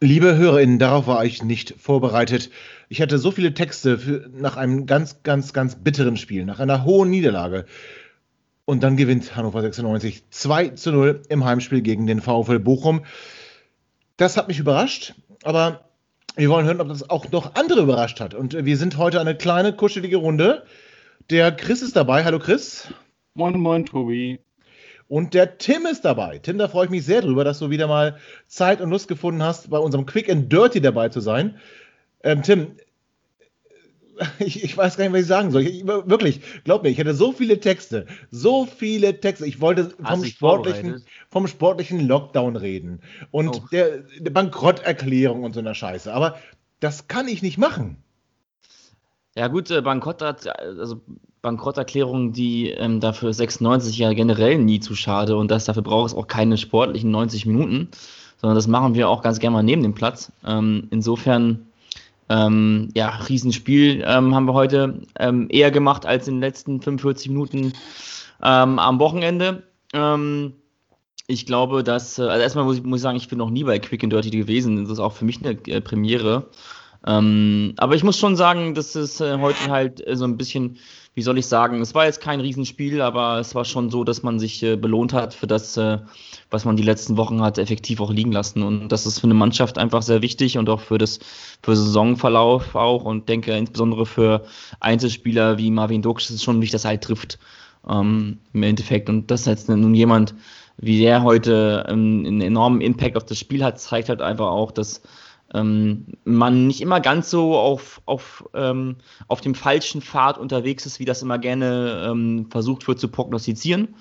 Liebe HörerInnen, darauf war ich nicht vorbereitet. Ich hatte so viele Texte für, nach einem ganz, ganz, ganz bitteren Spiel, nach einer hohen Niederlage. Und dann gewinnt Hannover 96 2 zu 0 im Heimspiel gegen den VfL Bochum. Das hat mich überrascht, aber wir wollen hören, ob das auch noch andere überrascht hat. Und wir sind heute eine kleine, kuschelige Runde. Der Chris ist dabei. Hallo Chris. Moin, moin, Tobi. Und der Tim ist dabei. Tim, da freue ich mich sehr drüber, dass du wieder mal Zeit und Lust gefunden hast, bei unserem Quick and Dirty dabei zu sein. Ähm, Tim, ich, ich, weiß gar nicht, was ich sagen soll. Ich, wirklich, glaub mir, ich hatte so viele Texte, so viele Texte. Ich wollte vom sportlichen, vom sportlichen Lockdown reden und oh. der, der Bankrotterklärung und so einer Scheiße. Aber das kann ich nicht machen. Ja gut, äh, Bankrott hat, also Bankrotterklärung, die ähm, dafür 96 ja generell nie zu schade und das dafür braucht es auch keine sportlichen 90 Minuten, sondern das machen wir auch ganz gerne mal neben dem Platz. Ähm, insofern, ähm, ja, Riesenspiel ähm, haben wir heute ähm, eher gemacht als in den letzten 45 Minuten ähm, am Wochenende. ich glaube, dass, äh, also erstmal muss ich, muss ich sagen, ich bin noch nie bei Quick and Dirty gewesen. Das ist auch für mich eine äh, Premiere. Ähm, aber ich muss schon sagen, dass es äh, heute halt äh, so ein bisschen, wie soll ich sagen, es war jetzt kein Riesenspiel, aber es war schon so, dass man sich äh, belohnt hat für das, äh, was man die letzten Wochen hat effektiv auch liegen lassen. Und das ist für eine Mannschaft einfach sehr wichtig und auch für das für Saisonverlauf auch und denke insbesondere für Einzelspieler wie Marvin Dux ist schon dass er halt trifft ähm, im Endeffekt. Und dass jetzt nun jemand wie der heute ähm, einen enormen Impact auf das Spiel hat, zeigt halt einfach auch, dass ähm, man nicht immer ganz so auf, auf, ähm, auf dem falschen Pfad unterwegs ist, wie das immer gerne ähm, versucht wird zu prognostizieren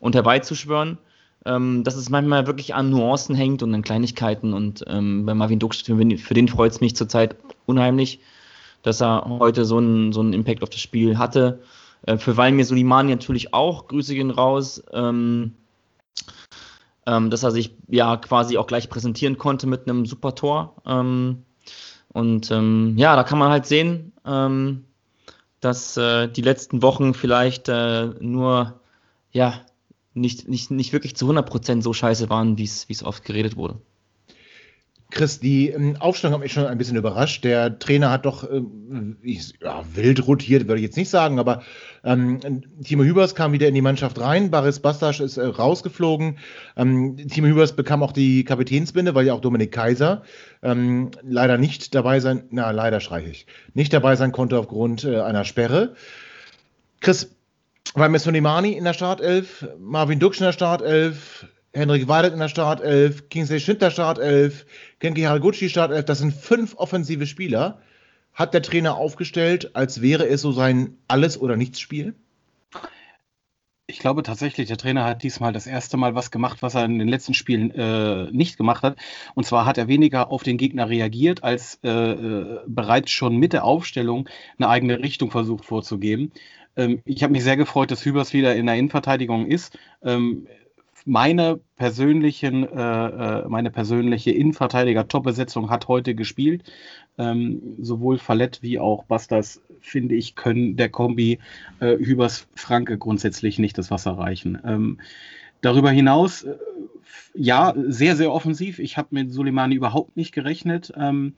und herbeizuschwören. Ähm, dass es manchmal wirklich an Nuancen hängt und an Kleinigkeiten. Und ähm, bei Marvin Dux, für den freut es mich zurzeit unheimlich, dass er heute so einen, so einen Impact auf das Spiel hatte. Äh, für Valmir Solimani natürlich auch. Grüße gehen raus. Ähm, dass er sich ja quasi auch gleich präsentieren konnte mit einem super Tor. Ähm, und ähm, ja, da kann man halt sehen, ähm, dass äh, die letzten Wochen vielleicht äh, nur ja nicht, nicht, nicht wirklich zu 100% so scheiße waren, wie es oft geredet wurde. Chris, die ähm, Aufstellung hat mich schon ein bisschen überrascht. Der Trainer hat doch äh, ja, wild rotiert, würde ich jetzt nicht sagen, aber ähm, Timo Hübers kam wieder in die Mannschaft rein, Baris Bastasch ist äh, rausgeflogen. Ähm, Timo Hübers bekam auch die Kapitänsbinde, weil ja auch Dominik Kaiser ähm, leider nicht dabei sein, na leider streiche ich, nicht dabei sein konnte aufgrund äh, einer Sperre. Chris, war Messonimani in der Startelf, Marvin Duksch in der Startelf, Henrik Weidet in der Startelf, Kingsley Schindler Startelf, Genki Haraguchi Startelf, das sind fünf offensive Spieler. Hat der Trainer aufgestellt, als wäre es so sein Alles- oder Nichts-Spiel? Ich glaube tatsächlich, der Trainer hat diesmal das erste Mal was gemacht, was er in den letzten Spielen äh, nicht gemacht hat. Und zwar hat er weniger auf den Gegner reagiert, als äh, äh bereits schon mit der Aufstellung eine eigene Richtung versucht vorzugeben. Ähm, ich habe mich sehr gefreut, dass Hübers wieder in der Innenverteidigung ist. Ähm, meine persönlichen, äh, äh, meine persönliche Innenverteidiger-Top-Besetzung hat heute gespielt. Ähm, sowohl Fallett wie auch Bastas, finde ich, können der Kombi äh, Hübers Franke grundsätzlich nicht das Wasser reichen. Ähm, darüber hinaus, äh, ja, sehr, sehr offensiv. Ich habe mit Soleimani überhaupt nicht gerechnet. Ähm,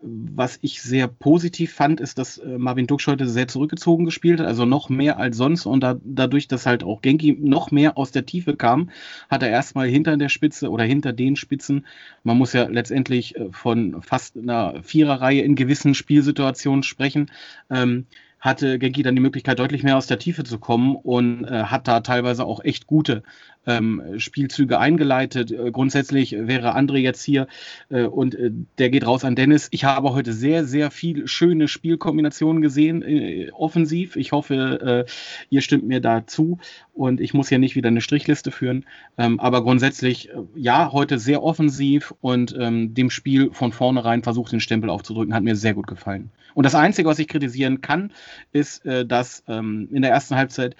was ich sehr positiv fand, ist, dass äh, Marvin Duksch heute sehr zurückgezogen gespielt hat, also noch mehr als sonst. Und da, dadurch, dass halt auch Genki noch mehr aus der Tiefe kam, hat er erstmal hinter der Spitze oder hinter den Spitzen, man muss ja letztendlich äh, von fast einer Viererreihe in gewissen Spielsituationen sprechen, ähm, hatte Genki dann die Möglichkeit, deutlich mehr aus der Tiefe zu kommen und äh, hat da teilweise auch echt gute ähm, Spielzüge eingeleitet. Äh, grundsätzlich wäre André jetzt hier äh, und äh, der geht raus an Dennis. Ich habe heute sehr, sehr viel schöne Spielkombinationen gesehen, äh, offensiv. Ich hoffe, ihr stimmt mir dazu und ich muss hier nicht wieder eine Strichliste führen. Ähm, aber grundsätzlich, ja, heute sehr offensiv und ähm, dem Spiel von vornherein versucht, den Stempel aufzudrücken, hat mir sehr gut gefallen. Und das Einzige, was ich kritisieren kann, ist, dass ähm, in der ersten Halbzeit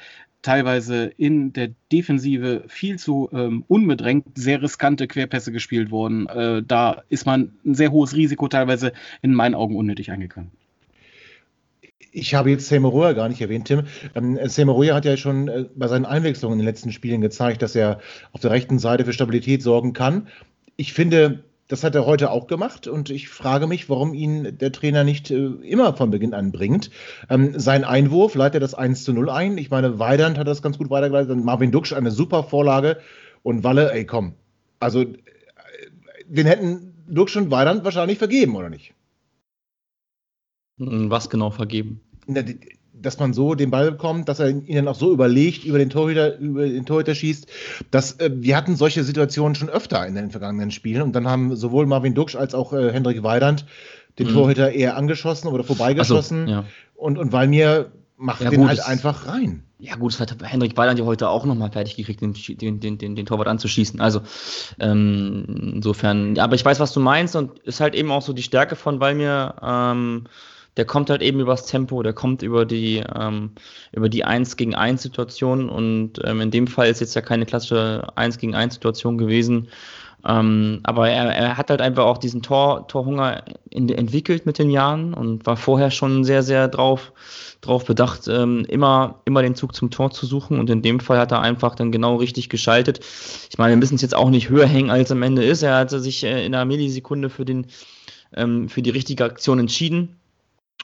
teilweise in der Defensive viel zu ähm, unbedrängt sehr riskante Querpässe gespielt worden. Äh, da ist man ein sehr hohes Risiko teilweise in meinen Augen unnötig eingegangen. Ich habe jetzt Semeroya gar nicht erwähnt, Tim. Ähm, Semeroya hat ja schon äh, bei seinen Einwechslungen in den letzten Spielen gezeigt, dass er auf der rechten Seite für Stabilität sorgen kann. Ich finde, das hat er heute auch gemacht und ich frage mich, warum ihn der Trainer nicht äh, immer von Beginn an bringt. Ähm, sein Einwurf leitet das 1 zu 0 ein. Ich meine, Weidand hat das ganz gut weitergeleitet. Marvin Duksch eine super Vorlage und Walle, ey komm. Also, äh, den hätten Duksch und Weidand wahrscheinlich vergeben, oder nicht? Hm, was genau vergeben? Na, dass man so den Ball bekommt, dass er ihn dann auch so überlegt über den Torhüter, über den Torhüter schießt. Dass, äh, wir hatten solche Situationen schon öfter in den vergangenen Spielen und dann haben sowohl Marvin Duksch als auch äh, Hendrik Weidand den mhm. Torhüter eher angeschossen oder vorbeigeschossen. So, ja. und, und weil mir macht ja, den gut, halt einfach rein. Ja, gut, das hat Hendrik Weiland ja heute auch nochmal fertig gekriegt, den, den, den, den, Torwart anzuschießen. Also, ähm, insofern, ja, aber ich weiß, was du meinst und ist halt eben auch so die Stärke von Valmir. Ähm, der kommt halt eben übers Tempo, der kommt über die, ähm, über die 1 gegen 1 Situation und ähm, in dem Fall ist jetzt ja keine klassische 1 gegen 1 Situation gewesen. Ähm, aber er, er, hat halt einfach auch diesen Tor, Torhunger in, entwickelt mit den Jahren und war vorher schon sehr, sehr drauf, drauf bedacht, ähm, immer, immer den Zug zum Tor zu suchen. Und in dem Fall hat er einfach dann genau richtig geschaltet. Ich meine, wir müssen es jetzt auch nicht höher hängen, als am Ende ist. Er hat sich äh, in einer Millisekunde für, den, ähm, für die richtige Aktion entschieden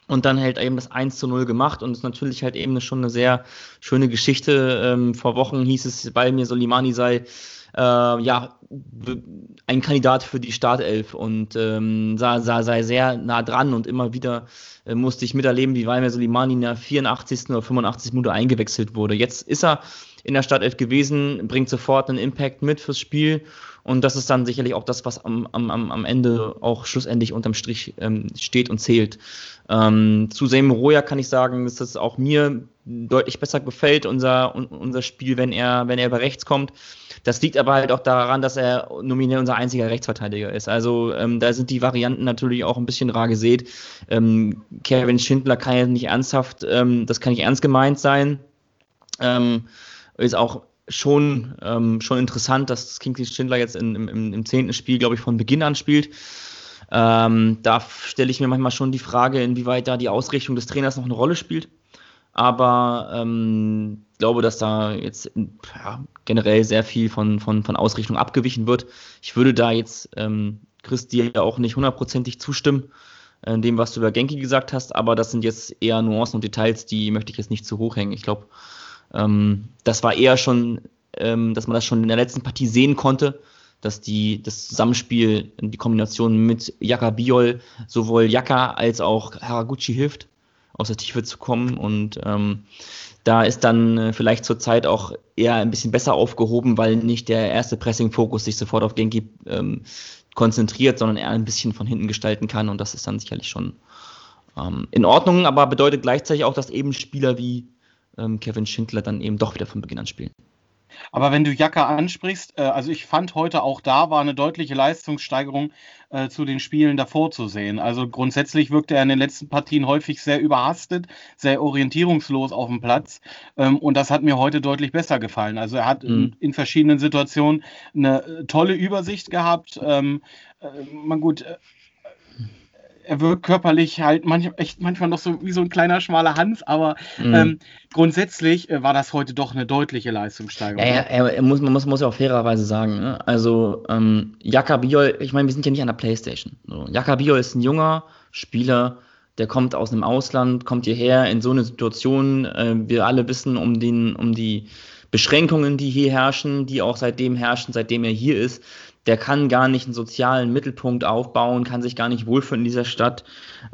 und dann halt eben das 1 zu 0 gemacht und ist natürlich halt eben schon eine sehr schöne Geschichte. Ähm, vor Wochen hieß es bei mir, Solimani sei äh, ja ein Kandidat für die Startelf und ähm, sei, sei sehr nah dran und immer wieder äh, musste ich miterleben, wie Walmer Solimani in der 84. oder 85. Minute eingewechselt wurde. Jetzt ist er in der Startelf gewesen, bringt sofort einen Impact mit fürs Spiel und das ist dann sicherlich auch das, was am, am, am Ende auch schlussendlich unterm Strich ähm, steht und zählt. Ähm, zu Roya kann ich sagen, dass das auch mir deutlich besser gefällt, unser, unser Spiel, wenn er, wenn er über rechts kommt. Das liegt aber halt auch daran, dass er nominell unser einziger Rechtsverteidiger ist. Also ähm, da sind die Varianten natürlich auch ein bisschen rar gesät. Ähm, Kevin Schindler kann ja nicht ernsthaft, ähm, das kann nicht ernst gemeint sein. Ähm, ist auch schon, ähm, schon interessant, dass Kingsley Schindler jetzt in, im, im zehnten Spiel, glaube ich, von Beginn an spielt. Ähm, da stelle ich mir manchmal schon die Frage, inwieweit da die Ausrichtung des Trainers noch eine Rolle spielt. Aber ähm, glaube, dass da jetzt ja, generell sehr viel von, von, von Ausrichtung abgewichen wird. Ich würde da jetzt, ähm, Chris, dir ja auch nicht hundertprozentig zustimmen, in dem, was du über Genki gesagt hast, aber das sind jetzt eher Nuancen und Details, die möchte ich jetzt nicht zu hoch hängen. Ich glaube, ähm, das war eher schon, ähm, dass man das schon in der letzten Partie sehen konnte, dass die, das Zusammenspiel, die Kombination mit Yaka Biol sowohl Yaka als auch Haraguchi hilft, aus der Tiefe zu kommen. Und ähm, da ist dann äh, vielleicht zurzeit auch eher ein bisschen besser aufgehoben, weil nicht der erste Pressing-Fokus sich sofort auf Genki ähm, konzentriert, sondern er ein bisschen von hinten gestalten kann. Und das ist dann sicherlich schon ähm, in Ordnung, aber bedeutet gleichzeitig auch, dass eben Spieler wie ähm, Kevin Schindler dann eben doch wieder von Beginn an spielen. Aber wenn du Jacka ansprichst, äh, also ich fand heute auch da war eine deutliche Leistungssteigerung äh, zu den Spielen davor zu sehen. Also grundsätzlich wirkte er in den letzten Partien häufig sehr überhastet, sehr orientierungslos auf dem Platz. Ähm, und das hat mir heute deutlich besser gefallen. Also er hat mhm. in, in, verschiedenen Situationen eine äh, tolle Übersicht gehabt. Ähm, äh, man gut äh, er wirkt körperlich halt manch, echt manchmal noch so wie so ein kleiner schmaler Hans, aber mhm. ähm, grundsätzlich äh, war das heute doch eine deutliche Leistungssteigerung. Ja, er, er muss, man muss, muss ja auch fairerweise sagen, ne? also ähm, Jaka Biol, ich meine, wir sind ja nicht an der Playstation. So. Jaka Biol ist ein junger Spieler, der kommt aus einem Ausland, kommt hierher in so eine Situation, äh, wir alle wissen um, den, um die Beschränkungen, die hier herrschen, die auch seitdem herrschen, seitdem er hier ist der kann gar nicht einen sozialen Mittelpunkt aufbauen, kann sich gar nicht wohlfühlen in dieser Stadt.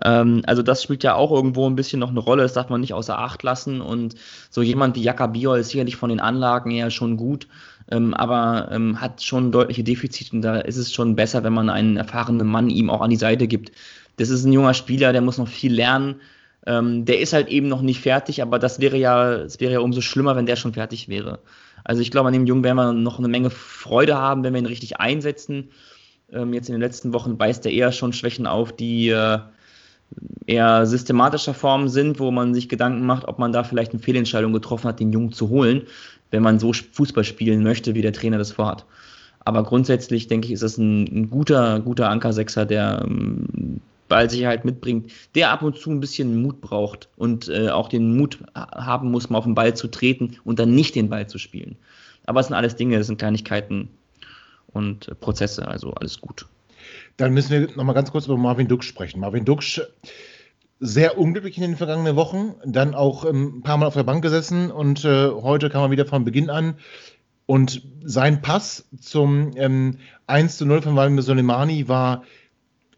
Ähm, also das spielt ja auch irgendwo ein bisschen noch eine Rolle, das darf man nicht außer Acht lassen. Und so jemand wie Jaka Biol ist sicherlich von den Anlagen her schon gut, ähm, aber ähm, hat schon deutliche Defizite und da ist es schon besser, wenn man einen erfahrenen Mann ihm auch an die Seite gibt. Das ist ein junger Spieler, der muss noch viel lernen. Ähm, der ist halt eben noch nicht fertig, aber das wäre ja, es wäre ja umso schlimmer, wenn der schon fertig wäre. Also ich glaube, an dem Jungen werden wir noch eine Menge Freude haben, wenn wir ihn richtig einsetzen. Ähm, jetzt in den letzten Wochen weist er eher schon Schwächen auf, die äh, eher systematischer Form sind, wo man sich Gedanken macht, ob man da vielleicht eine Fehlentscheidung getroffen hat, den Jungen zu holen, wenn man so Fußball spielen möchte, wie der Trainer das vorhat. Aber grundsätzlich denke ich, ist das ein, ein guter, guter Anker-Sechser, der ähm, Ballsicherheit mitbringt, der ab und zu ein bisschen Mut braucht und äh, auch den Mut haben muss, mal auf den Ball zu treten und dann nicht den Ball zu spielen. Aber es sind alles Dinge, es sind Kleinigkeiten und äh, Prozesse, also alles gut. Dann müssen wir nochmal ganz kurz über Marvin Duksch sprechen. Marvin Duksch, sehr unglücklich in den vergangenen Wochen, dann auch ähm, ein paar Mal auf der Bank gesessen und äh, heute kam er wieder von Beginn an. Und sein Pass zum ähm, 1 zu 0 von Walmir Soleimani war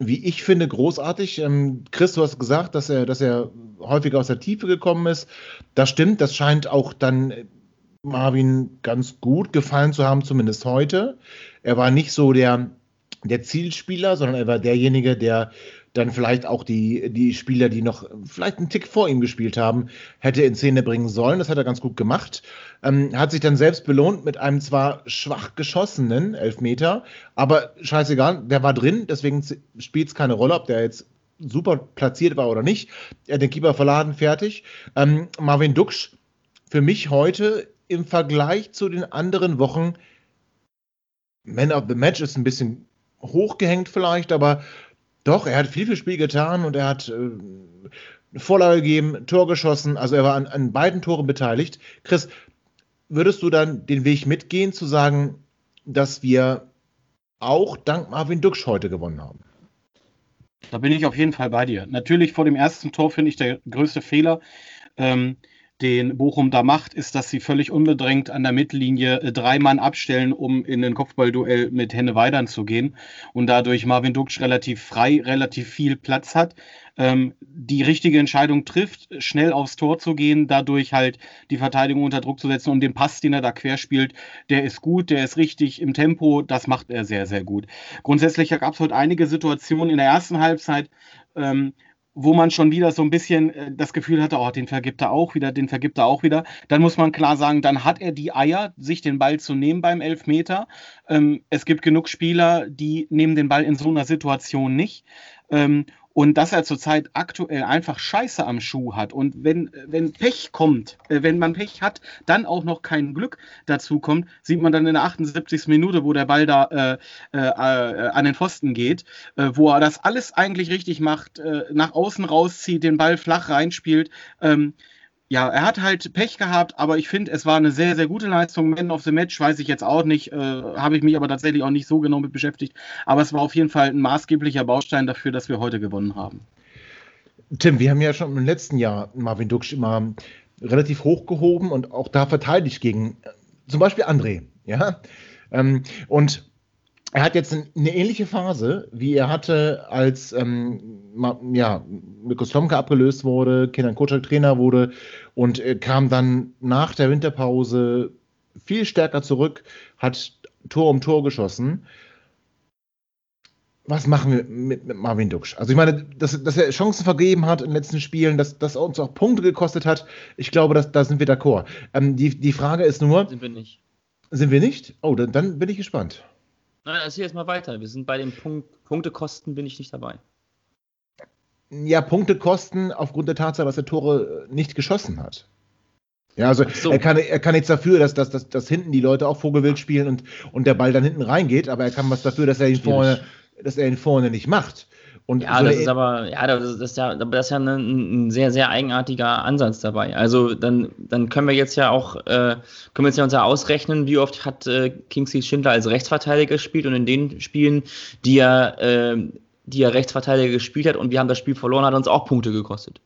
wie ich finde, großartig. Ähm, Chris, du hast gesagt, dass er, dass er häufiger aus der Tiefe gekommen ist. Das stimmt, das scheint auch dann Marvin ganz gut gefallen zu haben, zumindest heute. Er war nicht so der, der Zielspieler, sondern er war derjenige, der dann vielleicht auch die, die Spieler, die noch vielleicht einen Tick vor ihm gespielt haben, hätte in Szene bringen sollen. Das hat er ganz gut gemacht. Ähm, hat sich dann selbst belohnt mit einem zwar schwach geschossenen Elfmeter, aber scheißegal, der war drin, deswegen spielt es keine Rolle, ob der jetzt super platziert war oder nicht. Er hat den Keeper verladen, fertig. Ähm, Marvin Duksch, für mich heute im Vergleich zu den anderen Wochen, Man of the Match ist ein bisschen hochgehängt vielleicht, aber doch, er hat viel für Spiel getan und er hat äh, eine Vorlage gegeben, Tor geschossen, also er war an, an beiden Toren beteiligt. Chris, würdest du dann den Weg mitgehen, zu sagen, dass wir auch dank Marvin Duksch heute gewonnen haben? Da bin ich auf jeden Fall bei dir. Natürlich vor dem ersten Tor finde ich der größte Fehler. Ähm, den Bochum da macht, ist, dass sie völlig unbedrängt an der Mittellinie äh, drei Mann abstellen, um in ein Kopfballduell mit Henne Weidern zu gehen. Und dadurch Marvin Duksch relativ frei, relativ viel Platz hat, ähm, die richtige Entscheidung trifft, schnell aufs Tor zu gehen, dadurch halt die Verteidigung unter Druck zu setzen und den Pass, den er da querspielt, der ist gut, der ist richtig im Tempo, das macht er sehr, sehr gut. Grundsätzlich gab es heute einige Situationen in der ersten Halbzeit, ähm, wo man schon wieder so ein bisschen äh, das Gefühl hatte, oh, den vergibt er auch wieder, den vergibt er auch wieder, dann muss man klar sagen, dann hat er die Eier, sich den Ball zu nehmen beim Elfmeter. Ähm, es gibt genug Spieler, die nehmen den Ball in so einer Situation nicht. Ähm, und dass er zurzeit aktuell einfach Scheiße am Schuh hat und wenn, wenn Pech kommt, äh, wenn man Pech hat, dann auch noch kein Glück dazu kommt, sieht man dann in der 78. Minute, wo der Ball da äh, äh, äh, an den Pfosten geht, äh, wo er das alles eigentlich richtig macht, äh, nach außen rauszieht, den Ball flach reinspielt. Ähm, ja, er hat halt Pech gehabt, aber ich finde, es war eine sehr, sehr gute Leistung. Man of the Match weiß ich jetzt auch nicht, äh, habe ich mich aber tatsächlich auch nicht so genau mit beschäftigt. Aber es war auf jeden Fall ein maßgeblicher Baustein dafür, dass wir heute gewonnen haben. Tim, wir haben ja schon im letzten Jahr Marvin Duksch immer relativ hochgehoben und auch da verteidigt gegen äh, zum Beispiel André. Ja? Ähm, und er hat jetzt eine ähnliche Phase, wie er hatte, als ähm, ja, Mikko Slomka abgelöst wurde, Kenan Kocak Trainer wurde und äh, kam dann nach der Winterpause viel stärker zurück, hat Tor um Tor geschossen. Was machen wir mit, mit Marvin Duksch? Also ich meine, dass, dass, er Chancen vergeben hat in den letzten Spielen, dass das uns auch Punkte gekostet hat, ich glaube, dass, da sind wir d'accord. Ähm, die, die Frage ist nur... Sind wir nicht. Sind wir nicht? Oh, dann, dann bin ich gespannt. Nein, erzähl jetzt mal weiter. Wir sind bei den Punkt, Punktekosten, bin ich nicht dabei. Ja, Punktekosten aufgrund der Tatsache, dass er Tore nicht geschossen hat. Ja, also so. er, kann, er kann nichts dafür, dass, dass, dass, dass hinten die Leute auch Vogelwild spielen und, und der Ball dann hinten reingeht, aber er kann was dafür, dass er ihn vorne, dass er ihn vorne nicht macht. Und ja, so das ist aber, ja, das ist ja, das ist ja ein, ein, sehr, sehr eigenartiger Ansatz dabei. Also dann, dann können wir jetzt ja auch, äh, können wir jetzt ja uns ja ausrechnen, wie oft hat äh, Kingsley Schindler als Rechtsverteidiger gespielt und in den Spielen, die er, äh, die er Rechtsverteidiger gespielt hat und wir haben das Spiel verloren, hat uns auch Punkte gekostet.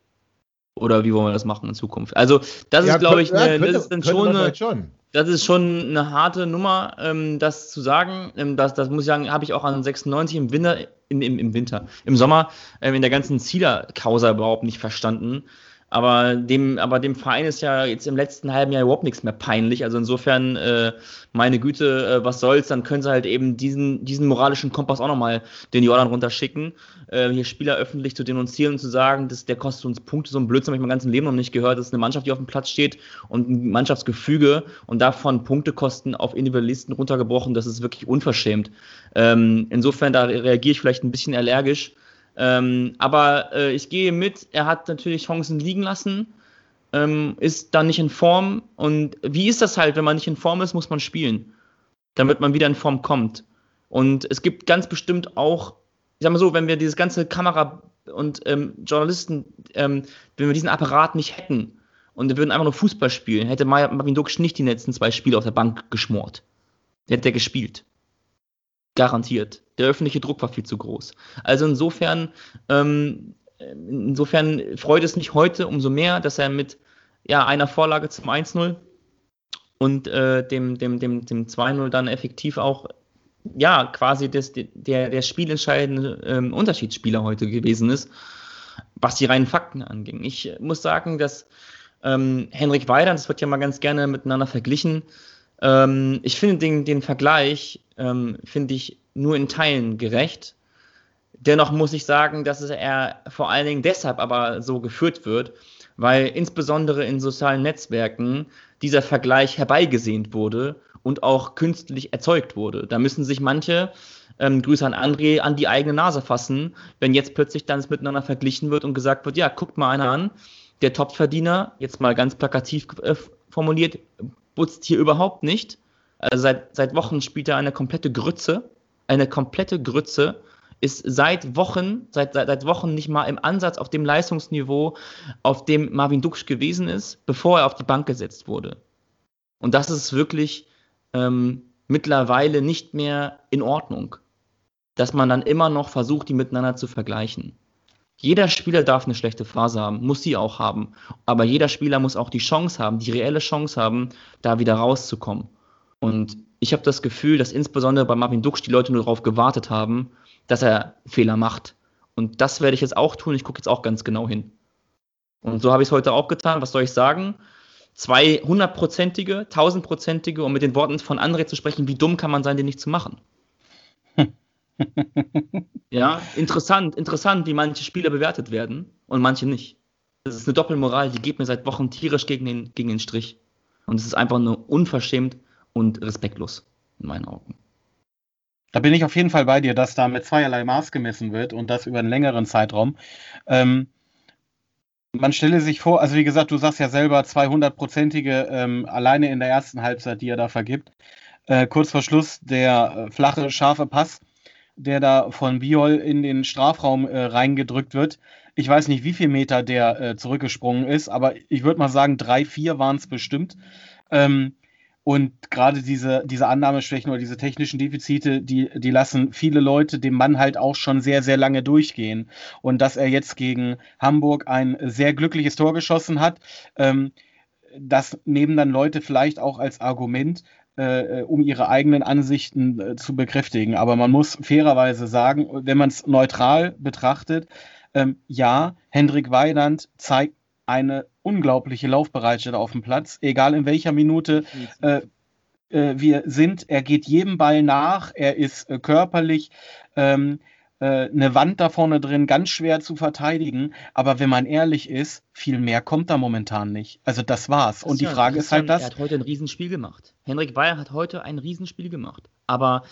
Oder wie wollen wir das machen in Zukunft? Also, das ja, ist, glaube ich, eine, könnte, das ist dann schon, eine, schon. Das ist schon eine harte Nummer, ähm, das zu sagen. Ähm, das, das muss ich sagen, habe ich auch an 96 im Winter, in, im, im Winter, im Sommer ähm, in der ganzen Zieler-Causa überhaupt nicht verstanden. Aber dem, aber dem Verein ist ja jetzt im letzten halben Jahr überhaupt nichts mehr peinlich. Also insofern, äh, meine Güte, äh, was soll's, dann können sie halt eben diesen, diesen moralischen Kompass auch nochmal den Jordan runterschicken. Äh, hier Spieler öffentlich zu denunzieren und zu sagen, dass der kostet uns Punkte, so ein Blödsinn habe ich mein ganzes Leben noch nicht gehört. Das ist eine Mannschaft, die auf dem Platz steht und ein Mannschaftsgefüge und davon Punktekosten auf Individualisten runtergebrochen, das ist wirklich unverschämt. Ähm, insofern, da reagiere ich vielleicht ein bisschen allergisch. Ähm, aber äh, ich gehe mit, er hat natürlich Chancen liegen lassen, ähm, ist dann nicht in Form. Und wie ist das halt, wenn man nicht in Form ist, muss man spielen, damit man wieder in Form kommt. Und es gibt ganz bestimmt auch, ich sag mal so, wenn wir dieses ganze Kamera- und ähm, Journalisten, ähm, wenn wir diesen Apparat nicht hätten und wir würden einfach nur Fußball spielen, hätte Marvin Duksch nicht die letzten zwei Spiele auf der Bank geschmort. Hätte er gespielt. Garantiert. Der öffentliche Druck war viel zu groß. Also insofern, ähm, insofern freut es mich heute umso mehr, dass er mit ja, einer Vorlage zum 1-0 und äh, dem, dem, dem, dem 2-0 dann effektiv auch ja, quasi das, der, der spielentscheidende ähm, Unterschiedsspieler heute gewesen ist, was die reinen Fakten anging. Ich muss sagen, dass ähm, Henrik Weidand, das wird ja mal ganz gerne miteinander verglichen, ähm, ich finde den, den Vergleich, ähm, finde ich nur in Teilen gerecht. Dennoch muss ich sagen, dass er vor allen Dingen deshalb aber so geführt wird, weil insbesondere in sozialen Netzwerken dieser Vergleich herbeigesehnt wurde und auch künstlich erzeugt wurde. Da müssen sich manche, ähm, Grüße an André, an die eigene Nase fassen, wenn jetzt plötzlich dann es miteinander verglichen wird und gesagt wird, ja, guckt mal einer an, der Topverdiener, jetzt mal ganz plakativ äh, formuliert, putzt hier überhaupt nicht. Also seit, seit Wochen spielt er eine komplette Grütze. Eine komplette Grütze ist seit Wochen, seit, seit, seit Wochen nicht mal im Ansatz auf dem Leistungsniveau, auf dem Marvin Duksch gewesen ist, bevor er auf die Bank gesetzt wurde. Und das ist wirklich ähm, mittlerweile nicht mehr in Ordnung, dass man dann immer noch versucht, die miteinander zu vergleichen. Jeder Spieler darf eine schlechte Phase haben, muss sie auch haben. Aber jeder Spieler muss auch die Chance haben, die reelle Chance haben, da wieder rauszukommen. Und ich habe das Gefühl, dass insbesondere bei Marvin Duksch die Leute nur darauf gewartet haben, dass er Fehler macht. Und das werde ich jetzt auch tun. Ich gucke jetzt auch ganz genau hin. Und so habe ich es heute auch getan. Was soll ich sagen? Zwei hundertprozentige, tausendprozentige, um mit den Worten von André zu sprechen, wie dumm kann man sein, den nicht zu machen? ja, interessant, interessant, wie manche Spieler bewertet werden und manche nicht. Das ist eine Doppelmoral, die geht mir seit Wochen tierisch gegen den, gegen den Strich. Und es ist einfach nur unverschämt und respektlos, in meinen Augen. Da bin ich auf jeden Fall bei dir, dass da mit zweierlei Maß gemessen wird und das über einen längeren Zeitraum. Ähm, man stelle sich vor, also wie gesagt, du sagst ja selber 200-prozentige ähm, alleine in der ersten Halbzeit, die er da vergibt. Äh, kurz vor Schluss der äh, flache, scharfe Pass der da von Biol in den Strafraum äh, reingedrückt wird. Ich weiß nicht, wie viel Meter der äh, zurückgesprungen ist, aber ich würde mal sagen, drei, vier waren es bestimmt. Ähm, und gerade diese, diese Annahmeschwächen oder diese technischen Defizite, die, die lassen viele Leute dem Mann halt auch schon sehr, sehr lange durchgehen. Und dass er jetzt gegen Hamburg ein sehr glückliches Tor geschossen hat, ähm, das nehmen dann Leute vielleicht auch als Argument, äh, um ihre eigenen Ansichten äh, zu bekräftigen. Aber man muss fairerweise sagen, wenn man es neutral betrachtet, ähm, ja, Hendrik Weidand zeigt eine unglaubliche Laufbereitschaft auf dem Platz, egal in welcher Minute äh, äh wir sind. Er geht jedem Ball nach, er ist äh, körperlich. Ähm, äh, eine Wand da vorne drin, ganz schwer zu verteidigen. Aber wenn man ehrlich ist, viel mehr kommt da momentan nicht. Also das war's. Und die Frage ist halt das. Er hat heute ein Riesenspiel gemacht. Henrik Bayer hat heute ein Riesenspiel gemacht. Aber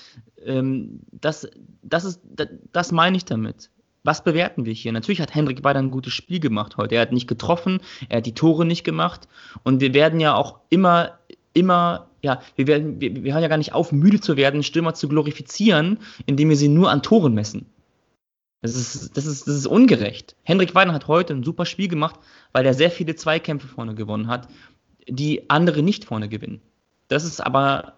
ähm, das, das, ist, das, das meine ich damit. Was bewerten wir hier? Natürlich hat Henrik Bayer ein gutes Spiel gemacht heute. Er hat nicht getroffen, er hat die Tore nicht gemacht. Und wir werden ja auch immer, immer ja, wir, werden, wir, wir hören ja gar nicht auf, müde zu werden, Stürmer zu glorifizieren, indem wir sie nur an Toren messen. Das ist, das ist, das ist ungerecht. Hendrik Weidner hat heute ein super Spiel gemacht, weil er sehr viele Zweikämpfe vorne gewonnen hat, die andere nicht vorne gewinnen. Das ist aber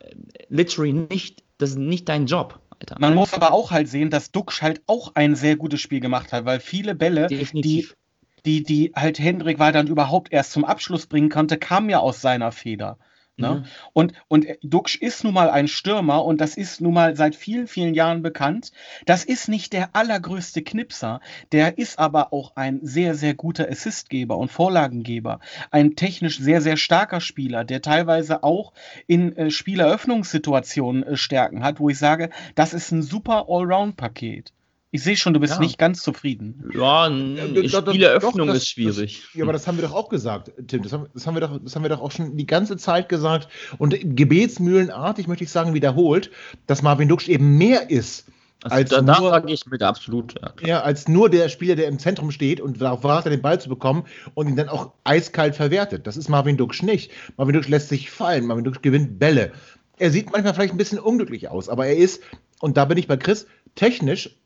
literally nicht, das ist nicht dein Job. Alter. Man muss aber auch halt sehen, dass Duxch halt auch ein sehr gutes Spiel gemacht hat, weil viele Bälle, Definitiv. die, die, die halt Hendrik Weidern überhaupt erst zum Abschluss bringen konnte, kamen ja aus seiner Feder. Ne? Mhm. Und, und Duxch ist nun mal ein Stürmer und das ist nun mal seit vielen, vielen Jahren bekannt. Das ist nicht der allergrößte Knipser, der ist aber auch ein sehr, sehr guter Assistgeber und Vorlagengeber. Ein technisch sehr, sehr starker Spieler, der teilweise auch in äh, Spieleröffnungssituationen äh, Stärken hat, wo ich sage, das ist ein super Allround-Paket. Ich sehe schon, du bist ja. nicht ganz zufrieden. Ja, eine Spieleröffnung ist schwierig. Das, ja, aber das haben wir doch auch gesagt, Tim. Das haben, das haben, wir doch, das haben wir doch auch schon die ganze Zeit gesagt. Und gebetsmühlenartig möchte ich sagen, wiederholt, dass Marvin Duksch eben mehr ist. Also als da, nur, sage ich mit absolut. Ja, ja, als nur der Spieler, der im Zentrum steht und darauf wartet, den Ball zu bekommen und ihn dann auch eiskalt verwertet. Das ist Marvin Duksch nicht. Marvin Duksch lässt sich fallen. Marvin Duksch gewinnt Bälle. Er sieht manchmal vielleicht ein bisschen unglücklich aus, aber er ist, und da bin ich bei Chris, technisch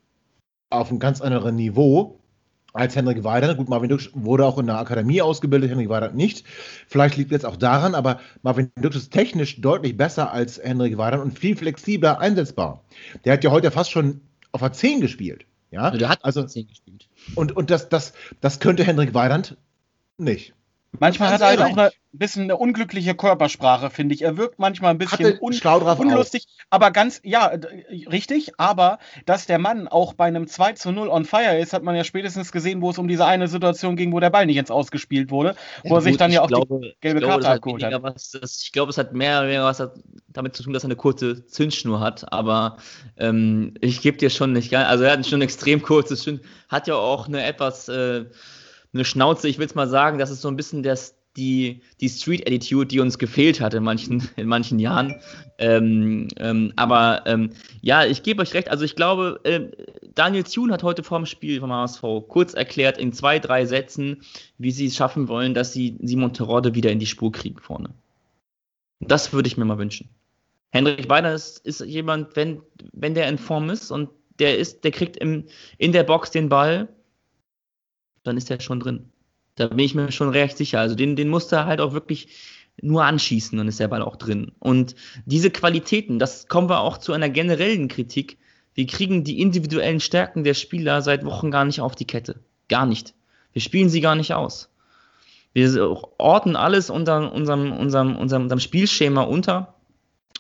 auf einem ganz anderen Niveau als Henrik Weidand. Gut, Marvin Duksch wurde auch in der Akademie ausgebildet, Henrik Weidand nicht. Vielleicht liegt es auch daran, aber Marvin Duksch ist technisch deutlich besser als Henrik Weidand und viel flexibler einsetzbar. Der hat ja heute fast schon auf der 10 gespielt. Ja, der hat also 10 gespielt. Und, und das, das, das könnte Henrik Weidand nicht. Manchmal hat er halt auch ein bisschen eine unglückliche Körpersprache, finde ich. Er wirkt manchmal ein bisschen un unlustig, auf. aber ganz, ja, richtig, aber dass der Mann auch bei einem 2 zu 0 on fire ist, hat man ja spätestens gesehen, wo es um diese eine Situation ging, wo der Ball nicht ins Ausgespielt wurde, wo ja, er sich dann ja auch glaube, die gelbe glaube, Karte abgeholt hat. Was, das, ich glaube, es hat mehr, mehr was damit zu tun, dass er eine kurze Zündschnur hat, aber ähm, ich gebe dir schon nicht, also er hat schon extrem kurzes, hat ja auch eine etwas äh, eine Schnauze, ich will es mal sagen, das ist so ein bisschen das, die, die Street-Attitude, die uns gefehlt hat in manchen, in manchen Jahren. Ähm, ähm, aber ähm, ja, ich gebe euch recht. Also ich glaube, äh, Daniel Thune hat heute vor dem Spiel vom HSV kurz erklärt in zwei, drei Sätzen, wie sie es schaffen wollen, dass sie Simon Terodde wieder in die Spur kriegen vorne. Das würde ich mir mal wünschen. Henrik Weiner ist, ist jemand, wenn, wenn der in Form ist und der ist, der kriegt im, in der Box den Ball, dann ist er schon drin. Da bin ich mir schon recht sicher. Also den, den musste er halt auch wirklich nur anschießen, dann ist der Ball auch drin. Und diese Qualitäten, das kommen wir auch zu einer generellen Kritik. Wir kriegen die individuellen Stärken der Spieler seit Wochen gar nicht auf die Kette. Gar nicht. Wir spielen sie gar nicht aus. Wir orten alles unter unserem, unserem, unserem, unserem Spielschema unter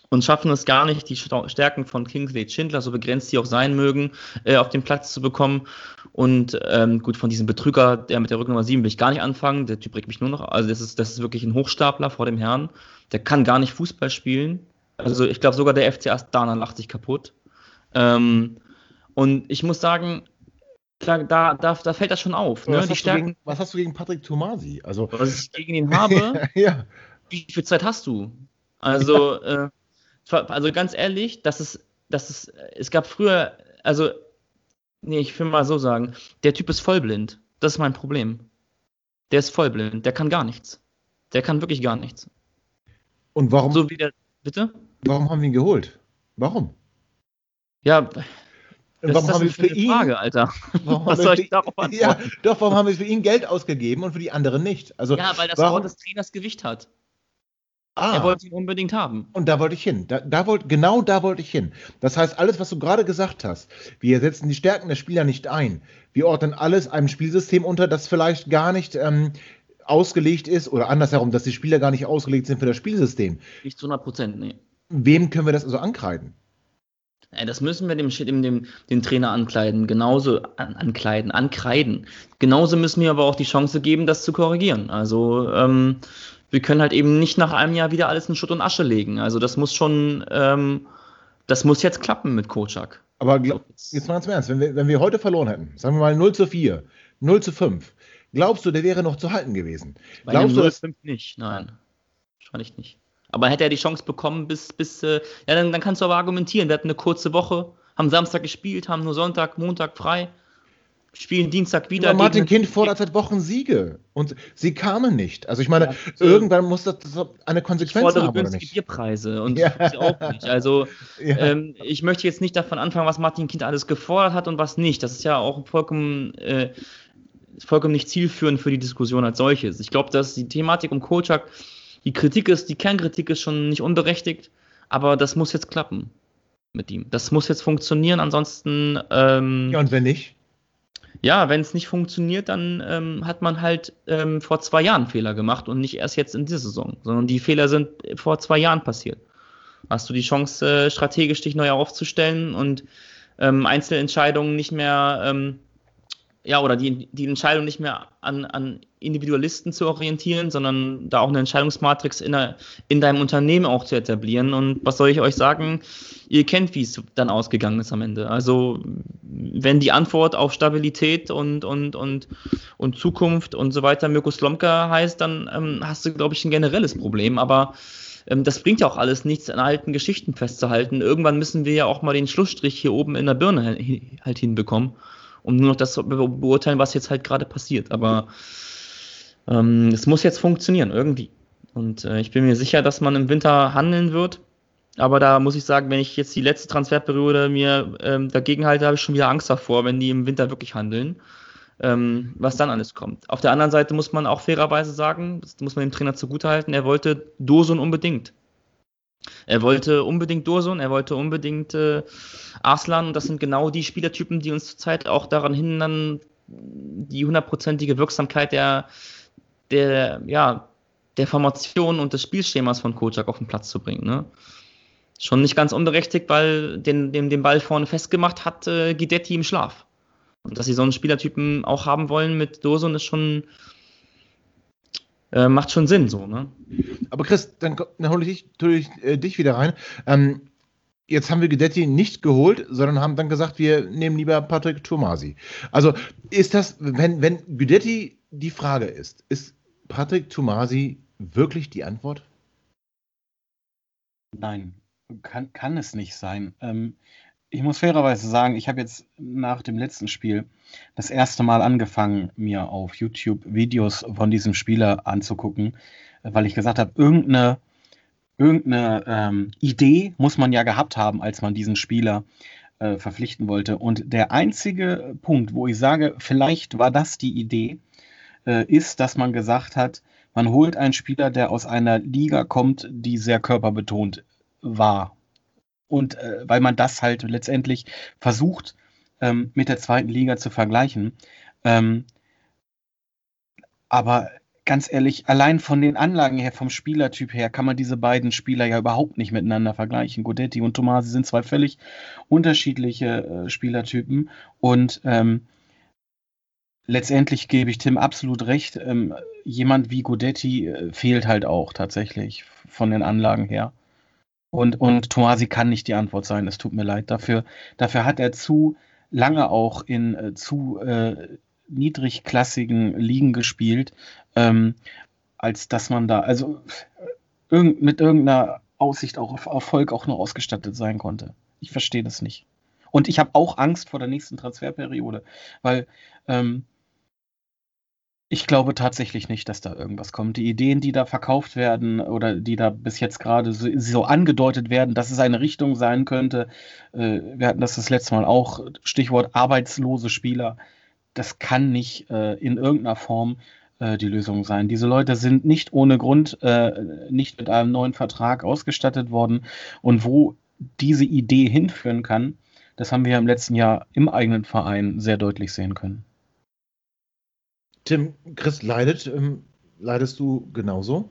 und schaffen es gar nicht, die Stärken von Kingsley Schindler, so begrenzt die auch sein mögen, äh, auf den Platz zu bekommen. Und ähm, gut, von diesem Betrüger, der mit der Rücknummer 7 will ich gar nicht anfangen. Der Typ regt mich nur noch. Also, das ist, das ist wirklich ein Hochstapler vor dem Herrn. Der kann gar nicht Fußball spielen. Also, ich glaube, sogar der FC Astana lacht sich kaputt. Ähm, und ich muss sagen, da, da, da, da fällt das schon auf. Ne? Was, hast Stärken, gegen, was hast du gegen Patrick Tomasi? Also, was ich gegen ihn habe? ja. Wie viel Zeit hast du? Also, äh, also ganz ehrlich, das ist, das ist, es gab früher, also, nee, ich will mal so sagen, der Typ ist vollblind. Das ist mein Problem. Der ist vollblind, der kann gar nichts. Der kann wirklich gar nichts. Und warum? So wie der, bitte? Warum haben wir ihn geholt? Warum? Ja, das warum haben wir für ihn Frage, Alter. Was soll ich darauf antworten? Ja, doch, warum haben wir für ihn Geld ausgegeben und für die anderen nicht? Also, ja, weil das warum, Wort des Trainers Gewicht hat. Ah. Er wollte ihn unbedingt haben. Und da wollte ich hin. Da, da wollt, genau da wollte ich hin. Das heißt, alles, was du gerade gesagt hast, wir setzen die Stärken der Spieler nicht ein. Wir ordnen alles einem Spielsystem unter, das vielleicht gar nicht ähm, ausgelegt ist oder andersherum, dass die Spieler gar nicht ausgelegt sind für das Spielsystem. Nicht zu 100 Prozent, nee. Wem können wir das also ankreiden? Das müssen wir dem, dem, dem, dem Trainer ankleiden, genauso an, ankleiden, ankreiden. Genauso müssen wir aber auch die Chance geben, das zu korrigieren. Also ähm, wir können halt eben nicht nach einem Jahr wieder alles in Schutt und Asche legen. Also das muss schon, ähm, das muss jetzt klappen mit Kocak. Aber glaub, jetzt mal ganz im Ernst, wenn wir, wenn wir heute verloren hätten, sagen wir mal 0 zu 4, 0 zu 5, glaubst du, der wäre noch zu halten gewesen? Bei glaubst du, 0 5 nicht, nein. Wahrscheinlich nicht. Aber hätte er die Chance bekommen, bis, bis äh, ja, dann, dann kannst du aber argumentieren. Wir hatten eine kurze Woche, haben Samstag gespielt, haben nur Sonntag, Montag frei spielen Dienstag wieder. Aber Martin Kind fordert seit Wochen Siege und sie kamen nicht. Also ich meine, ja, so irgendwann muss das eine Konsequenz ich fordere haben, günstige Bierpreise und ja. auch nicht. Also ja. ähm, ich möchte jetzt nicht davon anfangen, was Martin Kind alles gefordert hat und was nicht. Das ist ja auch vollkommen, äh, vollkommen nicht zielführend für die Diskussion als solches. Ich glaube, dass die Thematik um Kocak, die Kritik ist, die Kernkritik ist schon nicht unberechtigt, aber das muss jetzt klappen mit ihm. Das muss jetzt funktionieren, ansonsten. Ähm, ja, und wenn nicht? Ja, wenn es nicht funktioniert, dann ähm, hat man halt ähm, vor zwei Jahren Fehler gemacht und nicht erst jetzt in dieser Saison, sondern die Fehler sind vor zwei Jahren passiert. Hast du die Chance, äh, strategisch dich neu aufzustellen und ähm, Einzelentscheidungen nicht mehr, ähm, ja, oder die, die Entscheidung nicht mehr an, an Individualisten zu orientieren, sondern da auch eine Entscheidungsmatrix in, der, in deinem Unternehmen auch zu etablieren. Und was soll ich euch sagen? Ihr kennt, wie es dann ausgegangen ist am Ende. Also, wenn die Antwort auf Stabilität und, und, und, und Zukunft und so weiter Mirko Slomka heißt, dann ähm, hast du, glaube ich, ein generelles Problem. Aber ähm, das bringt ja auch alles nichts, an alten Geschichten festzuhalten. Irgendwann müssen wir ja auch mal den Schlussstrich hier oben in der Birne halt hinbekommen, um nur noch das zu beurteilen, was jetzt halt gerade passiert. Aber ähm, es muss jetzt funktionieren, irgendwie. Und äh, ich bin mir sicher, dass man im Winter handeln wird. Aber da muss ich sagen, wenn ich jetzt die letzte Transferperiode mir ähm, dagegen halte, habe ich schon wieder Angst davor, wenn die im Winter wirklich handeln ähm, was dann alles kommt. Auf der anderen Seite muss man auch fairerweise sagen, das muss man dem Trainer zugutehalten, er wollte Dosun unbedingt. Er wollte unbedingt Dosun, er wollte unbedingt äh, Arslan und das sind genau die Spielertypen, die uns zurzeit auch daran hindern, die hundertprozentige Wirksamkeit der, der, ja, der Formation und des Spielschemas von Kocak auf den Platz zu bringen. Ne? Schon nicht ganz unberechtigt, weil den, den, den Ball vorne festgemacht hat äh, Guidetti im Schlaf. Und dass sie so einen Spielertypen auch haben wollen mit Dosun ist schon, äh, macht schon Sinn so, ne? Aber Chris, dann, dann hole ich, dich, ich äh, dich wieder rein. Ähm, jetzt haben wir Gedetti nicht geholt, sondern haben dann gesagt, wir nehmen lieber Patrick Tomasi. Also ist das, wenn, wenn Guidetti die Frage ist, ist Patrick Tomasi wirklich die Antwort? Nein, kann, kann es nicht sein. Ähm, ich muss fairerweise sagen, ich habe jetzt nach dem letzten Spiel das erste Mal angefangen, mir auf YouTube Videos von diesem Spieler anzugucken, weil ich gesagt habe, irgendeine, irgendeine ähm, Idee muss man ja gehabt haben, als man diesen Spieler äh, verpflichten wollte. Und der einzige Punkt, wo ich sage, vielleicht war das die Idee, äh, ist, dass man gesagt hat, man holt einen Spieler, der aus einer Liga kommt, die sehr körperbetont war und äh, weil man das halt letztendlich versucht ähm, mit der zweiten Liga zu vergleichen. Ähm, aber ganz ehrlich, allein von den Anlagen her, vom Spielertyp her, kann man diese beiden Spieler ja überhaupt nicht miteinander vergleichen. Godetti und Tomasi sind zwei völlig unterschiedliche äh, Spielertypen und ähm, letztendlich gebe ich Tim absolut recht. Ähm, jemand wie Godetti äh, fehlt halt auch tatsächlich von den Anlagen her. Und, und Tomasi kann nicht die Antwort sein, es tut mir leid. Dafür, dafür hat er zu lange auch in äh, zu äh, niedrigklassigen Ligen gespielt, ähm, als dass man da, also irgend, mit irgendeiner Aussicht auch auf Erfolg auch nur ausgestattet sein konnte. Ich verstehe das nicht. Und ich habe auch Angst vor der nächsten Transferperiode, weil ähm, ich glaube tatsächlich nicht, dass da irgendwas kommt. Die Ideen, die da verkauft werden oder die da bis jetzt gerade so, so angedeutet werden, dass es eine Richtung sein könnte, äh, wir hatten das das letzte Mal auch, Stichwort arbeitslose Spieler, das kann nicht äh, in irgendeiner Form äh, die Lösung sein. Diese Leute sind nicht ohne Grund äh, nicht mit einem neuen Vertrag ausgestattet worden und wo diese Idee hinführen kann, das haben wir im letzten Jahr im eigenen Verein sehr deutlich sehen können. Tim, Chris leidet. Ähm, leidest du genauso?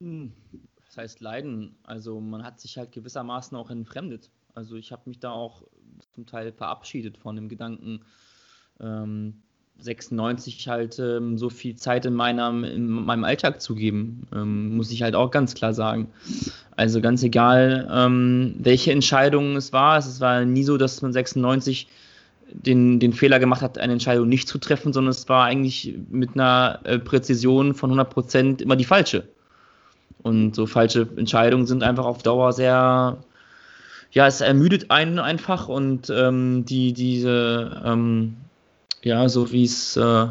Hm, das heißt leiden. Also man hat sich halt gewissermaßen auch entfremdet. Also ich habe mich da auch zum Teil verabschiedet von dem Gedanken, ähm, 96 halt ähm, so viel Zeit in, meiner, in meinem Alltag zu geben, ähm, muss ich halt auch ganz klar sagen. Also ganz egal, ähm, welche Entscheidung es war, es war nie so, dass man 96 den, den Fehler gemacht hat, eine Entscheidung nicht zu treffen, sondern es war eigentlich mit einer äh, Präzision von 100 Prozent immer die falsche. Und so falsche Entscheidungen sind einfach auf Dauer sehr, ja, es ermüdet einen einfach und ähm, die, diese, ähm, ja, so wie es, äh,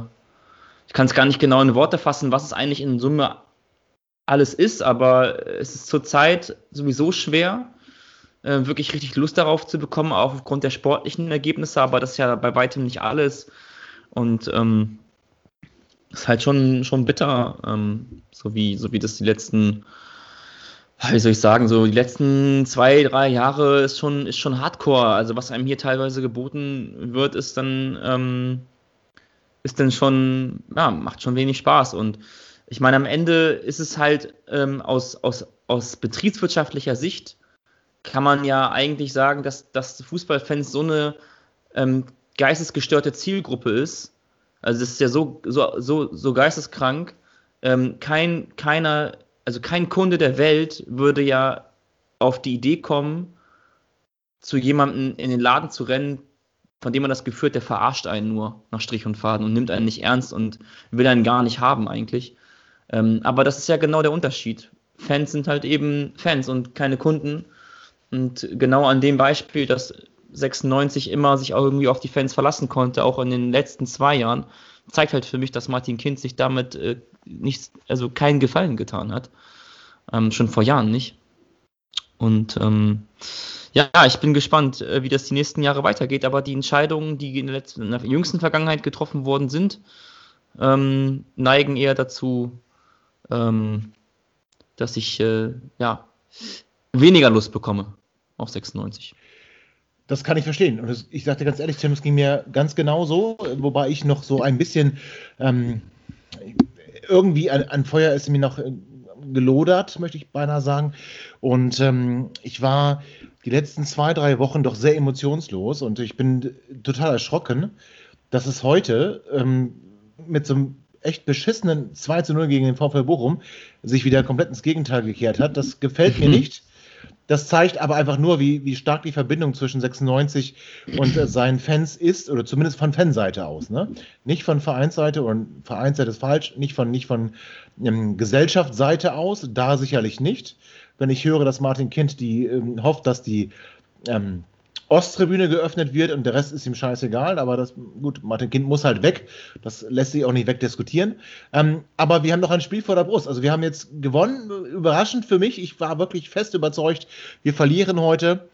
ich kann es gar nicht genau in Worte fassen, was es eigentlich in Summe alles ist, aber es ist zurzeit sowieso schwer, äh, wirklich richtig Lust darauf zu bekommen, auch aufgrund der sportlichen Ergebnisse, aber das ist ja bei weitem nicht alles. Und ähm, ist halt schon, schon bitter, ähm, so, wie, so wie das die letzten wie soll ich sagen, so die letzten zwei, drei Jahre ist schon, ist schon Hardcore. Also was einem hier teilweise geboten wird, ist dann, ähm, ist dann schon, ja, macht schon wenig Spaß. Und ich meine, am Ende ist es halt ähm, aus, aus, aus betriebswirtschaftlicher Sicht, kann man ja eigentlich sagen, dass, dass Fußballfans so eine ähm, geistesgestörte Zielgruppe ist. Also das ist ja so, so, so, so geisteskrank. Ähm, kein, keiner also kein Kunde der Welt würde ja auf die Idee kommen, zu jemandem in den Laden zu rennen, von dem man das Gefühl hat, der verarscht einen nur nach Strich und Faden und nimmt einen nicht ernst und will einen gar nicht haben eigentlich. Ähm, aber das ist ja genau der Unterschied. Fans sind halt eben Fans und keine Kunden. Und genau an dem Beispiel, dass 96 immer sich auch irgendwie auf die Fans verlassen konnte, auch in den letzten zwei Jahren, zeigt halt für mich, dass Martin Kind sich damit äh, nichts, also keinen Gefallen getan hat. Ähm, schon vor Jahren nicht. Und ähm, ja, ich bin gespannt, äh, wie das die nächsten Jahre weitergeht. Aber die Entscheidungen, die in der, letzten, in der jüngsten Vergangenheit getroffen worden sind, ähm, neigen eher dazu, ähm, dass ich äh, ja, weniger Lust bekomme auf 96. Das kann ich verstehen. Und das, ich sagte ganz ehrlich, Tim, es ging mir ganz genau so, wobei ich noch so ein bisschen ähm, irgendwie an, an, Feuer ist mir noch äh, gelodert, möchte ich beinahe sagen. Und ähm, ich war die letzten zwei, drei Wochen doch sehr emotionslos und ich bin total erschrocken, dass es heute ähm, mit so einem echt beschissenen 2 zu 0 gegen den VfL Bochum sich wieder komplett ins Gegenteil gekehrt hat. Das gefällt mir mhm. nicht. Das zeigt aber einfach nur, wie, wie stark die Verbindung zwischen 96 und äh, seinen Fans ist, oder zumindest von Fanseite aus. Ne? Nicht von Vereinsseite, und Vereinsseite ist falsch, nicht von, nicht von ähm, Gesellschaftsseite aus, da sicherlich nicht. Wenn ich höre, dass Martin Kind die ähm, hofft, dass die ähm, Osttribüne geöffnet wird und der Rest ist ihm scheißegal, aber das, gut, Martin Kind muss halt weg. Das lässt sich auch nicht wegdiskutieren. Ähm, aber wir haben noch ein Spiel vor der Brust. Also wir haben jetzt gewonnen, überraschend für mich. Ich war wirklich fest überzeugt, wir verlieren heute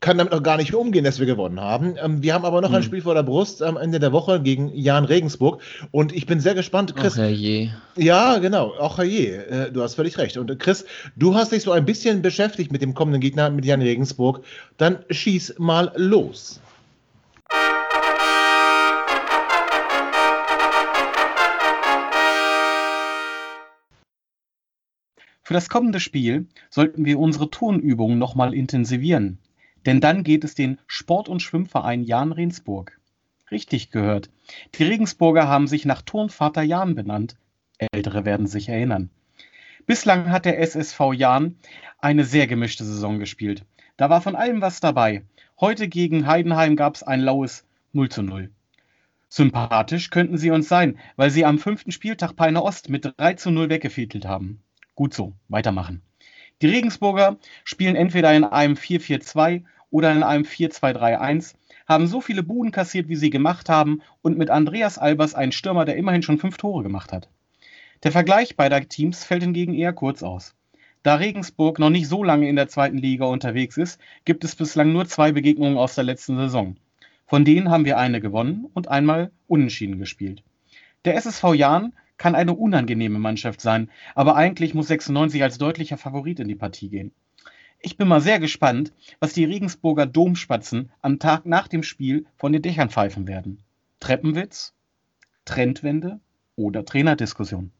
kann damit auch gar nicht umgehen, dass wir gewonnen haben. Ähm, wir haben aber noch hm. ein Spiel vor der Brust am Ende der Woche gegen Jan Regensburg und ich bin sehr gespannt, Chris. Ach, je. Ja, genau, auch je. Äh, du hast völlig recht. Und äh, Chris, du hast dich so ein bisschen beschäftigt mit dem kommenden Gegner, mit Jan Regensburg. Dann schieß mal los. Für das kommende Spiel sollten wir unsere Turnübungen nochmal intensivieren. Denn dann geht es den Sport- und Schwimmverein Jan Rensburg. Richtig gehört. Die Regensburger haben sich nach Turnvater Jan benannt. Ältere werden sich erinnern. Bislang hat der SSV Jan eine sehr gemischte Saison gespielt. Da war von allem was dabei. Heute gegen Heidenheim gab es ein laues 0 zu 0. Sympathisch könnten sie uns sein, weil sie am fünften Spieltag Peine Ost mit 3 zu 0 weggefiedelt haben. Gut so, weitermachen. Die Regensburger spielen entweder in einem 4-4-2 oder in einem 4-2-3-1, haben so viele Buden kassiert, wie sie gemacht haben und mit Andreas Albers einen Stürmer, der immerhin schon fünf Tore gemacht hat. Der Vergleich beider Teams fällt hingegen eher kurz aus. Da Regensburg noch nicht so lange in der zweiten Liga unterwegs ist, gibt es bislang nur zwei Begegnungen aus der letzten Saison. Von denen haben wir eine gewonnen und einmal unentschieden gespielt. Der SSV Jahn kann eine unangenehme Mannschaft sein, aber eigentlich muss 96 als deutlicher Favorit in die Partie gehen. Ich bin mal sehr gespannt, was die Regensburger Domspatzen am Tag nach dem Spiel von den Dächern pfeifen werden. Treppenwitz, Trendwende oder Trainerdiskussion?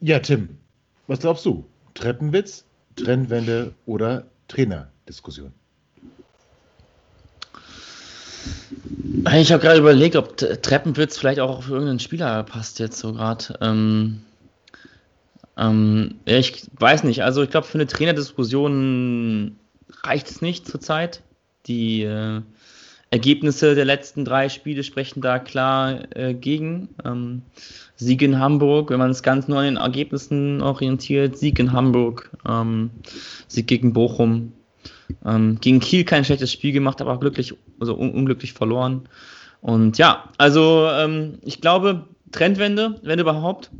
Ja, Tim, was glaubst du? Treppenwitz, Trendwende oder Trainerdiskussion? Ich habe gerade überlegt, ob Treppenwitz vielleicht auch auf irgendeinen Spieler passt jetzt so gerade. Ähm, ähm, ja, ich weiß nicht. Also ich glaube, für eine Trainerdiskussion reicht es nicht zurzeit. Die äh, Ergebnisse der letzten drei Spiele sprechen da klar äh, gegen. Ähm, Sieg in Hamburg, wenn man es ganz nur an den Ergebnissen orientiert, Sieg in Hamburg, ähm, Sieg gegen Bochum, ähm, gegen Kiel kein schlechtes Spiel gemacht, aber glücklich, also un unglücklich verloren. Und ja, also ähm, ich glaube, Trendwende, wenn überhaupt.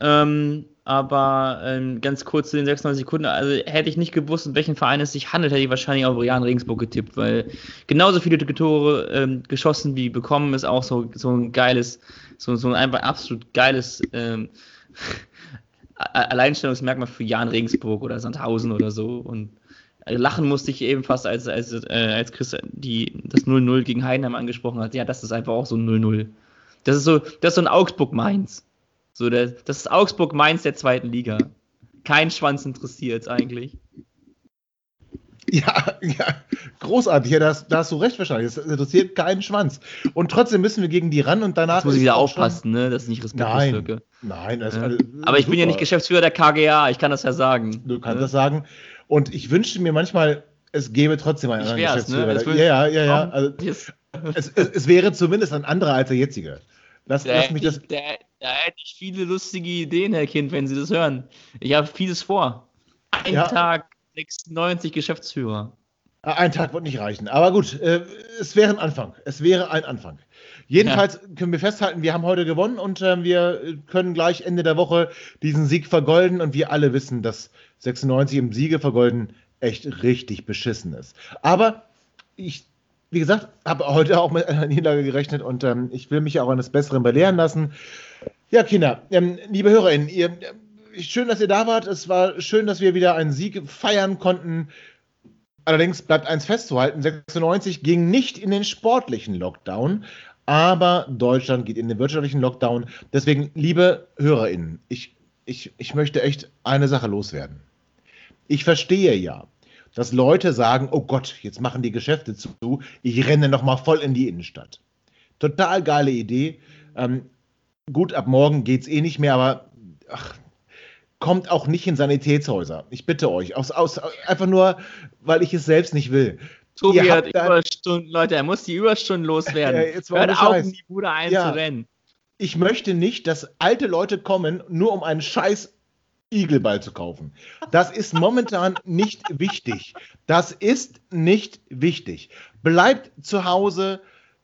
Ähm, aber ähm, ganz kurz zu den 96 Sekunden, also hätte ich nicht gewusst, um welchen Verein es sich handelt, hätte ich wahrscheinlich auf Jan Regensburg getippt, weil genauso viele Tore ähm, geschossen wie bekommen ist auch so, so ein geiles, so, so ein einfach absolut geiles ähm, Alleinstellungsmerkmal für Jan Regensburg oder Sandhausen oder so. Und lachen musste ich eben fast, als, als, äh, als Chris die, das 0-0 gegen Heidenheim angesprochen hat. Ja, das ist einfach auch so ein 0-0. Das ist so, das ist so ein Augsburg-Mainz. So der, das ist Augsburg-Mainz der zweiten Liga. Kein Schwanz interessiert eigentlich. Ja, ja, großartig. Ja, da hast, da hast du recht wahrscheinlich. Das interessiert keinen Schwanz. Und trotzdem müssen wir gegen die ran und danach. Jetzt muss ich wieder aufpassen, ne? Das ist nicht respektlos nein, wirke. Nein, das Ja. ist Aber ich bin ja nicht Geschäftsführer der KGA, ich kann das ja sagen. Du kannst Ne? das sagen. Und ich wünschte mir manchmal, es gäbe trotzdem einen Ich anderen ne? Geschäftsführer. Das ja, ja, ja, ja. Also, es, es, es wäre zumindest ein anderer als der jetzige. Lass, Da lass mich hätte das. ich- da, da hätte ich viele lustige Ideen, Herr Kind, wenn Sie das hören. Ich habe vieles vor. Ein Ja. Tag 96 Geschäftsführer. Ein Tag wird nicht reichen. Aber gut, äh, es wäre ein Anfang. Es wäre ein Anfang. Jedenfalls können wir festhalten, wir haben heute gewonnen und äh, wir können gleich Ende der Woche diesen Sieg vergolden. Und wir alle wissen, dass 96 im Siege vergolden echt richtig beschissen ist. Aber ich, wie gesagt, habe heute auch mit einer Niederlage gerechnet und ähm, ich will mich auch eines Besseren belehren lassen. Ja, Kinder, ähm, liebe HörerInnen, ihr, äh, schön, dass ihr da wart. Es war schön, dass wir wieder einen Sieg feiern konnten. Allerdings bleibt eins festzuhalten: 96 ging nicht in den sportlichen Lockdown, aber Deutschland geht in den wirtschaftlichen Lockdown. Deswegen, liebe HörerInnen, ich, ich, ich möchte echt eine Sache loswerden. Ich verstehe ja, dass Leute sagen: Oh Gott, jetzt machen die Geschäfte zu, ich renne noch mal voll in die Innenstadt. Total geile Idee. Ähm, gut, ab morgen geht es eh nicht mehr, aber ach, kommt auch nicht in Sanitätshäuser. Ich bitte euch. Aus, aus, einfach nur, weil ich es selbst nicht will. Tobi Ihr hat Überstunden, Leute, er muss die Überstunden loswerden. Ja, jetzt Hört auf, Scheiß. in die Bude Ja. einzurennen. Ich möchte nicht, dass alte Leute kommen, nur um einen scheiß Igelball zu kaufen. Das ist momentan nicht wichtig. Das ist nicht wichtig. Bleibt zu Hause,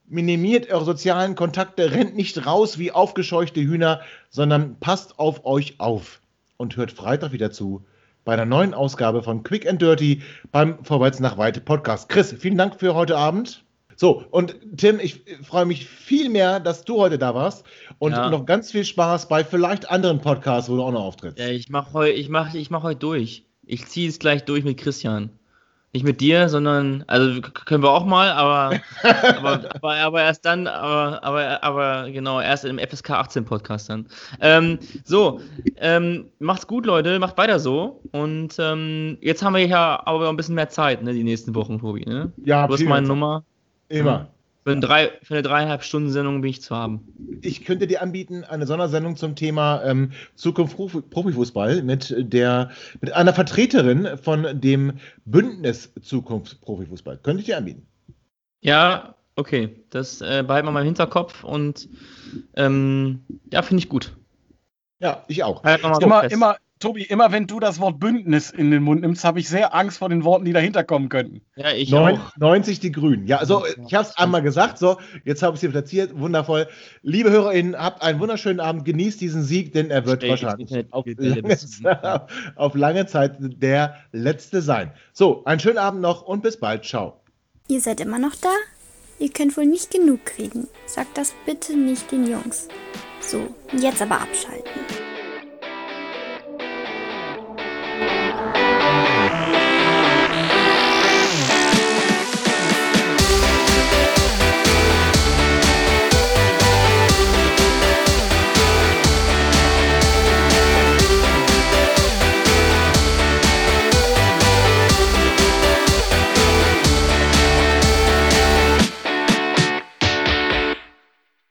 minimiert eure sozialen Kontakte, rennt nicht raus wie aufgescheuchte Hühner, sondern passt auf euch auf und hört Freitag wieder zu bei einer neuen Ausgabe von Quick and Dirty beim Vorwärts nach Weite Podcast. Chris, vielen Dank für heute Abend. So, und Tim, ich freue mich viel mehr, dass du heute da warst und Ja. noch ganz viel Spaß bei vielleicht anderen Podcasts, wo du auch noch auftrittst. Ja, ich mache heute ich mach, ich mach heut durch. Ich ziehe es gleich durch mit Christian. Nicht mit dir, sondern, also können wir auch mal, aber, aber, aber, aber erst dann, aber, aber, aber genau, erst im FSK 18 Podcast dann. Ähm, so, ähm, macht's gut, Leute, macht weiter so. Und ähm, jetzt haben wir ja aber ein bisschen mehr Zeit, ne, die nächsten Wochen, Tobi. Ne? Ja, Du hast meine. Nummer. Immer. Für eine, drei, für eine dreieinhalb Stunden Sendung bin ich zu haben. Ich könnte dir anbieten, eine Sondersendung zum Thema ähm, Zukunft Profi- Profifußball mit der mit einer Vertreterin von dem Bündnis Zukunft Profifußball. Könnte ich dir anbieten. Ja, okay. Das äh, behalten wir mal im Hinterkopf und ähm, ja, finde ich gut. Ja, ich auch. Halt Immer, immer, Tobi, immer wenn du das Wort Bündnis in den Mund nimmst, habe ich sehr Angst vor den Worten, die dahinter kommen könnten. Ja, ich Neun- auch. 90 die Grünen. Ja, so, ich habe es einmal gesagt, so, jetzt habe ich es hier platziert. Wundervoll. Liebe HörerInnen, habt einen wunderschönen Abend, genießt diesen Sieg, denn er wird wahrscheinlich auf lange, auf lange Zeit der letzte sein. So, einen schönen Abend noch und bis bald. Ciao. Ihr seid immer noch da? Ihr könnt wohl nicht genug kriegen. Sagt das bitte nicht den Jungs. So, jetzt aber abschalten.